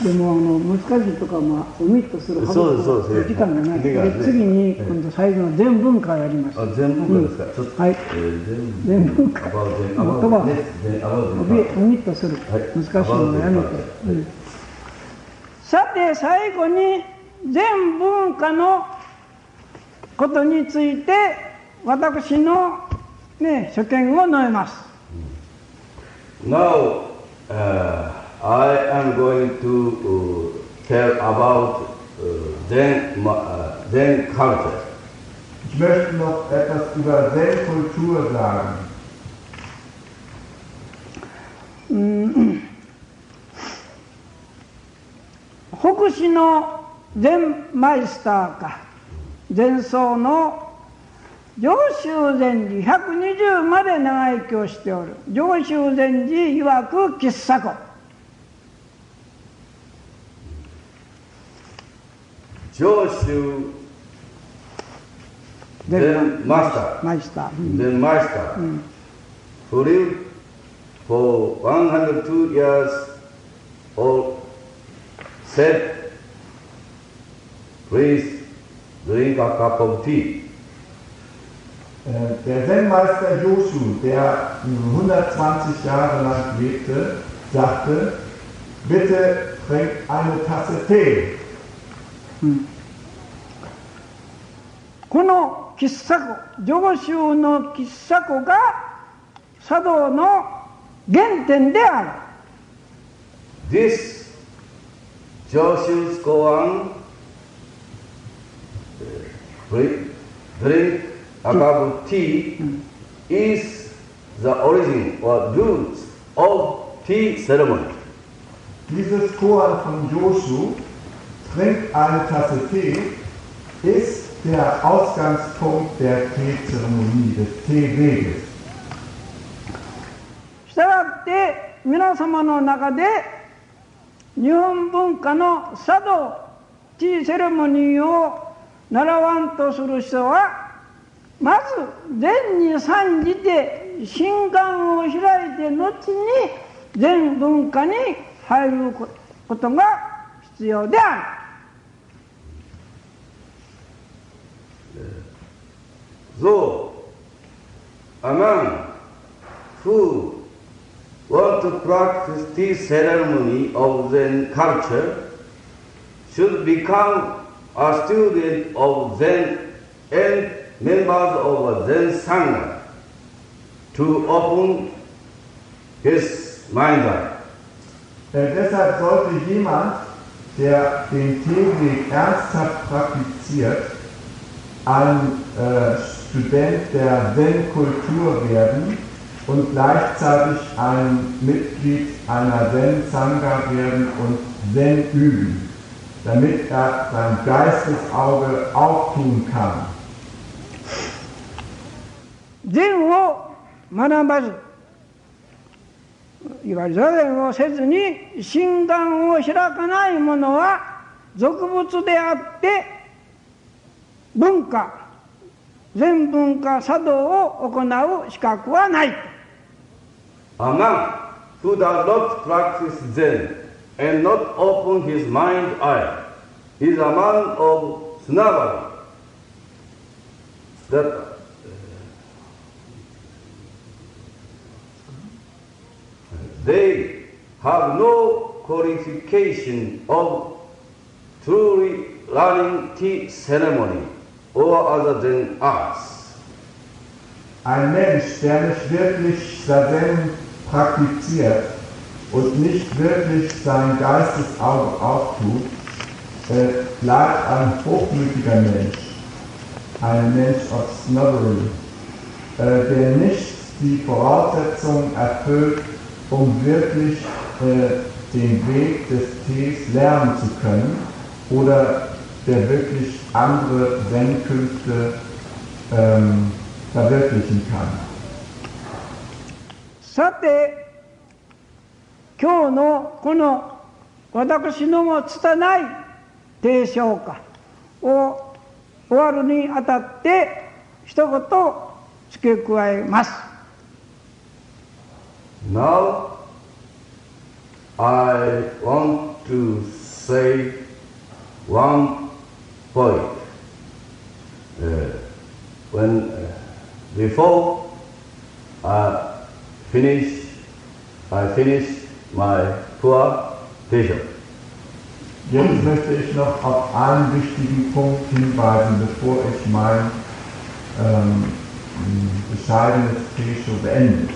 でもあの難しいとかまあオミットするはずそうですそうです時間がない時間がねで次に今度最後の全文化をやります。あ全文化ですか、ちょっと、はい。えー全全文化。言葉 the ねオミットするはい難しいのをやめて、うんさて最後に全文化のことについて私の、ね、所見を述べます。Now, uh, I am going to uh, tell about uh, Zen, uh, Zen culture. Ich möchte noch etwas über Zen-Kultur sagen. 北市の禅マイスターか禅僧の上州禅寺120まで長生きをしておる上州禅寺曰く喫茶庫 Joshu then master, マイスター、うん then master, who lived for 102 years old, said, please drink a cup of tea. Äh, Der Zen-Meister Joshu, der 120 Jahre lang lebte, sagte, bitte trink eine Tasse Tee. この喫茶庫上州の喫茶庫が茶道の原点である This Joshu's koan, drink, drink a cup of tea, is the origin or roots of tea ceremony. Dieses Koan von Joshu, trink eine Tasse Tee, ist der Ausgangspunkt der Teezeremonie, des Teeweges. したがって皆様の中で日本文化の茶道ティーセレモニーを習わんとする人はまず禅に参じて心眼を開いて後に禅文化に入ることが必要である。Though among who want to practice tea ceremony of Zen culture should become a student of Zen and members of a Zen Sangha to open his mind eye. Äh, deshalb sollte jemand, der den Teeweg ernsthaft praktiziert, ein äh, Student der Zen-Kultur werden und gleichzeitig ein Mitglied einer Zen-Sangha werden und Zen üben, damit er sein Geistesauge auftun kann. 禅を学ばずいわゆる座禅をせずに心眼を開かない者は俗物であって文化 全文化茶道を行う資格はない A man who does not practice Zen and not open his mind eye is a man of snobbery. That uh, they have no qualification of truly learning tea ceremony Or other than arts. Ein Mensch, der nicht wirklich Sazen praktiziert und nicht wirklich sein Geistesauge auftut, äh, bleibt ein hochmütiger Mensch, ein Mensch of Snobbery, äh, der nicht die Voraussetzungen erfüllt, um wirklich äh, den Weg des Tees lernen zu können oder der wirklich andere Zen-Künste ähm, verwirklichen kann. さて今日のこの私のも拙い提唱歌を終わるにあたって一言付け加えます Now, I want to say one point. Uh, when uh, before I finish, I finish my poor vision. Jetzt möchte ich noch auf einen wichtigen Punkt hinweisen, bevor ich mein ähm, bescheidenes Teeshow beende.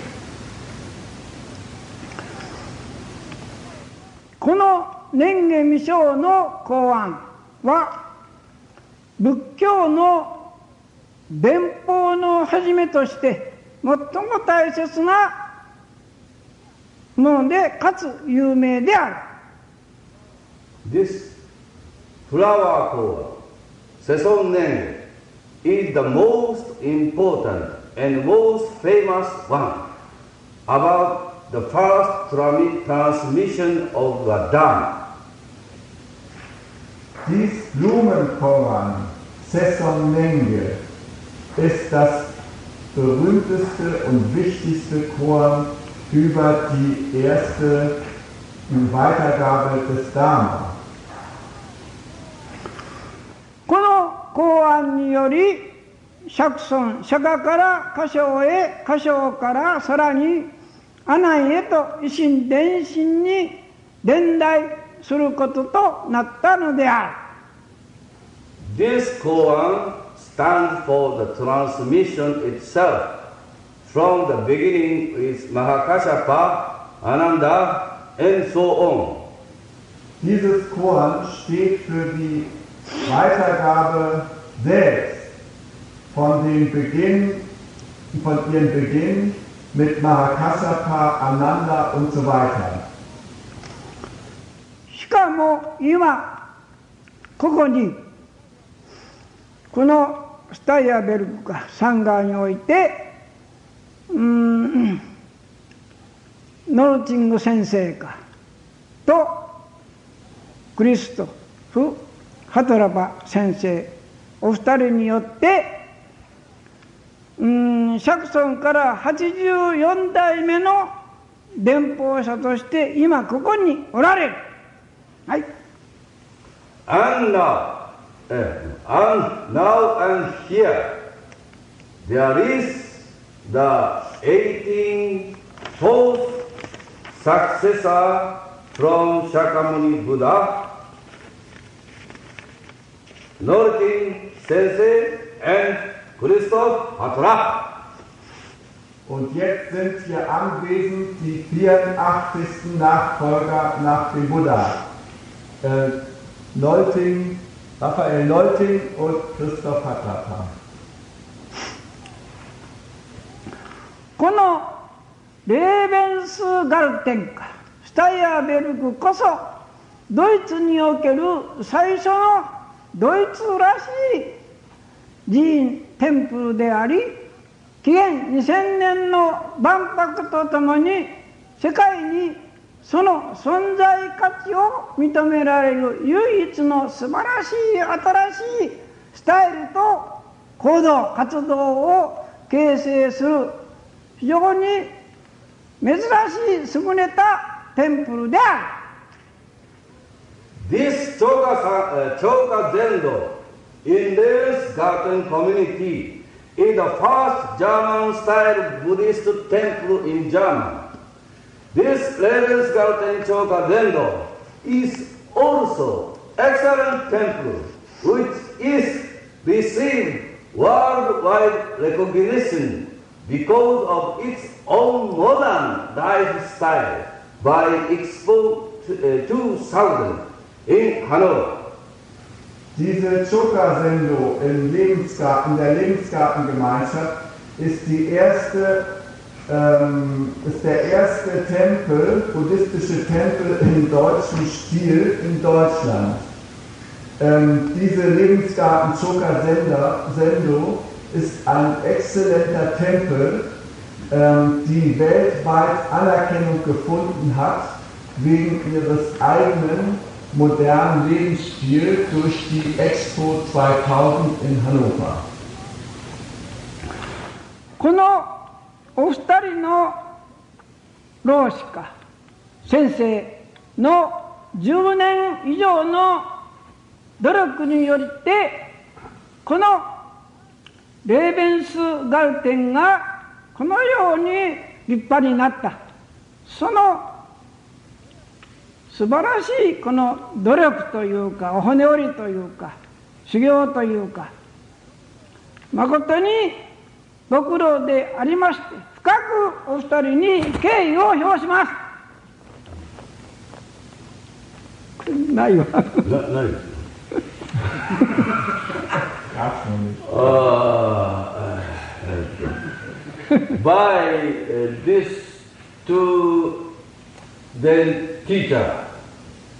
この年下未生の公案は 仏教の伝法の始めとして最も大切なものでかつ有名である This flower core, Seson Nenge, is the most important and most famous one about the first transmission of the Dharma. Dies Blumenkoran, Sesson Lenge, ist das berühmteste und wichtigste Chor über die erste Weitergabe des Dharma. この公案により釈尊釈迦から歌唱へ歌唱からさらに阿南へと維新伝心に伝来することとなったのである This koan stands for the transmission itself from the beginning with Mahakashapa, Ananda, and so on. Dieses Koran steht für die Weitergabe selbst von dem Beginn, von ihrem Beginn mit Mahakasapa, Ananda und so weiter. しかも今ここに このスタイアベルクが山河においてうんノルティング先生かとクリストフ・ハトラバ先生お二人によってうーん釈尊から84代目の伝法者として今ここにおられる。はい。And now, eh, and now and here, there is the 18th successor from Shakyamuni Buddha, Norkin Sensei and Christoph Hatra. Und jetzt sind hier anwesend die 84. Nachfolger nach dem Buddha. Äh, Neuting, Raphael Neuting und Christoph Hattata. このレーベンスガルテンかスタイアベルクこそドイツにおける最初のドイツらしい寺院テンプルであり紀元2000年の万博とともに世界にその存在価値を認められる唯一の素晴らしい新しいスタイルと行動活動を形成する非常に珍しい優れたテンプルである This Choka, Choka Zendo in this garden community is the first German-style Buddhist temple in Germany. This Ravensgarten Choka Zendo is also excellent temple which is received worldwide recognition because of its own modern lifestyle by Expo uh, 2000 in Hannover. Diese Choka-Sendo im Lebensgarten, der Lebensgartengemeinschaft ist die erste, ähm, ist der erste Tempel, buddhistische Tempel im deutschen Stil in Deutschland. Ähm, diese Lebensgarten Choka-Sendo ist ein exzellenter Tempel, ähm, die weltweit Anerkennung gefunden hat wegen ihres eigenen modernen Lebensstils durch die Expo 2000 in Hannover. このお二人の老師か。先生の10年以上の努力によってこのレーベンスガルテンがこのように立派になった。その素晴らしいこの努力というかお骨折りというか修行というか誠にご苦労でありまして深くお二人に敬意を表しますないわ no. Gab's noch nicht. Uh, by uh, this two then teacher,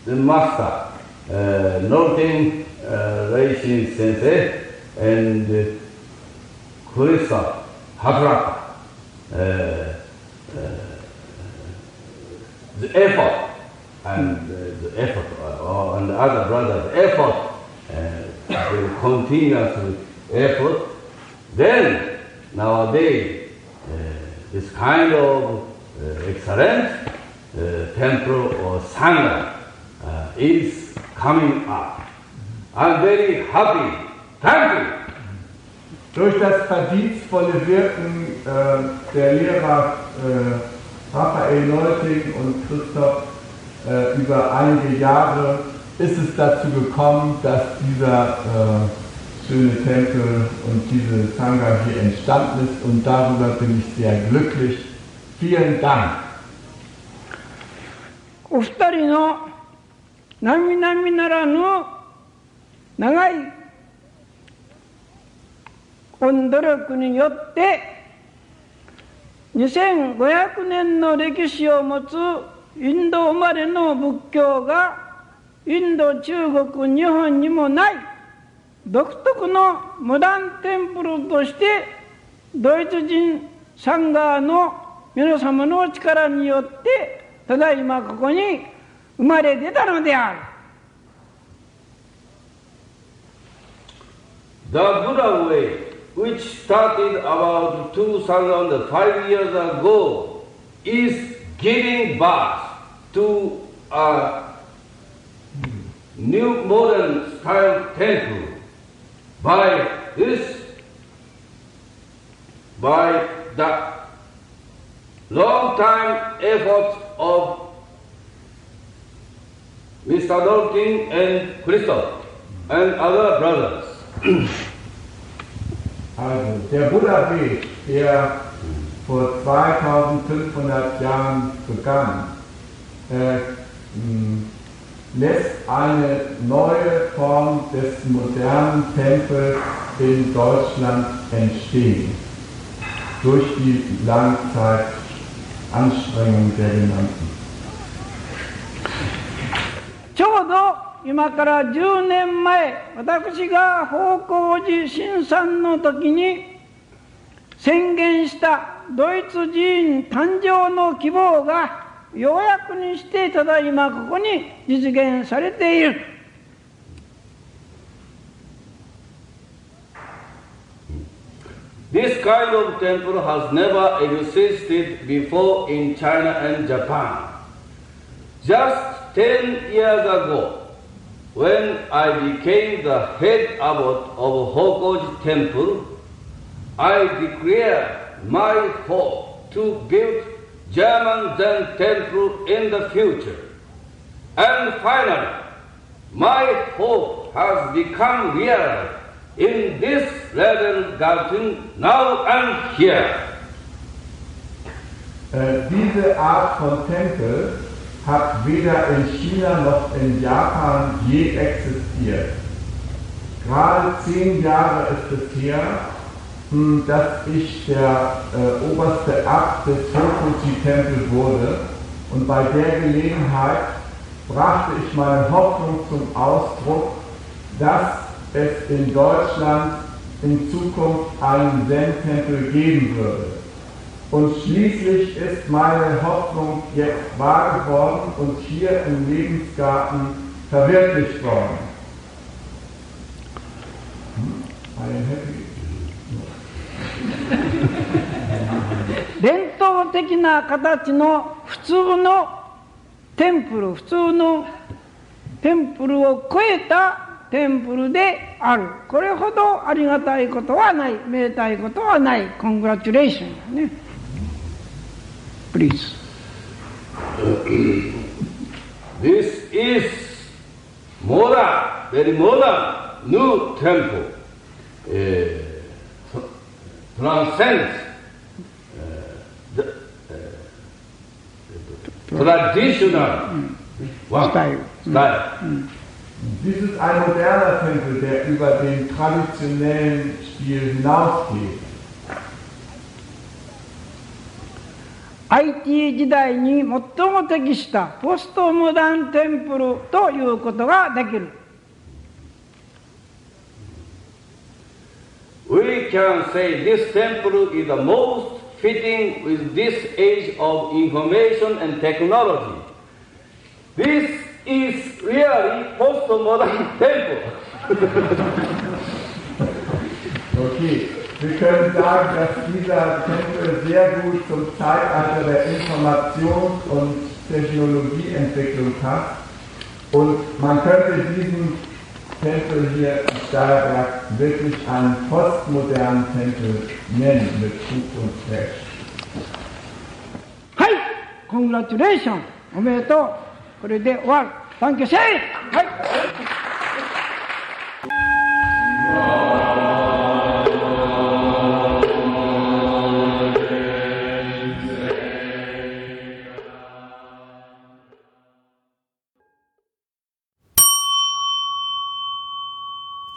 the master, uh, Norton uh, Reishin Sensei and uh, Kurisa Hakuraka, uh, uh, the effort and uh, the effort uh, and the other brothers' effort, uh, the continuous effort Then, nowadays, this kind of excellent uh, temple or sangha is coming up. I'm very happy. Thank you. Durch das verdienstvolle Wirken äh, der Lehrer äh, Raphael Neuting und Christoph äh, über einige Jahre ist es dazu gekommen, dass dieser äh, schöne Tempel und diese Sangha hier entstanden ist und darüber bin ich sehr glücklich. Vielen Dank. お二人の並々ならぬ長い御 努力によって2500年の歴史を持つインド生まれの仏教がインド中国日本にもない独特のモダンテンプルとしてドイツ人サンガーの皆様の力によってただいまここに生まれ出たのである。The Buddha way, which started about 2005 years ago, is giving birth to a new modern style temple by this, by the long time efforts of Mr. Dolkin and Christoph and other brothers. Also, der Buddha-Weg, der vor 2500 Jahren begann, äh, lässt eine neue Form des modernen Tempels in Deutschland entstehen. Durch die Langzeitanstrengung der genannten. 今から10年前私が方向寺新参の時に宣言したドイツ人誕生の希望がようやくにしてただいまここに実現されている。This kind of temple when I became the head abbot of Hokoji Temple, I declared my hope to build German Zen temple in the future. And finally, my hope has become real in this Rebel garden now and here. Äh, diese Art von Tempel hat weder in China noch in Japan je existiert. Gerade zehn Jahre ist es her, hm, dass ich der äh, oberste Abt des Hokuji-Tempel wurde und bei der Gelegenheit brachte ich meine Hoffnung zum Ausdruck, dass es in Deutschland in Zukunft einen Zen-Tempel geben würde. Und schließlich ist meine Hoffnung jetzt wahr geworden und hier im Lebensgarten verwirklicht worden. 伝統的な形の普通のテンプル普通のテンプルを超えたテンプルであるこれほどありがたいことはないめでたいことはないコングラチュレーションね Please. this is modern, very modern, new temple. Uh, transcends uh, the uh, traditional mm. one, style. style. Mm. This ist ein moderner Tempel, der über den traditionellen Stil hinausgeht. IT 時代に最も適したポストモダンテンプルということができる We can say this temple is the most fitting with this age of information and technology. This is really postmodern temple. Okay, Wir können sagen, dass dieser Tempel sehr gut zum Zeitalter der Informations- und Technologieentwicklung passt. Und man könnte diesen Tempel hier in Steierberg wirklich einen postmodernen Tempel nennen mit Fug und Recht. はいコングラチュレーションおめでとうこれで終わる Danke schön は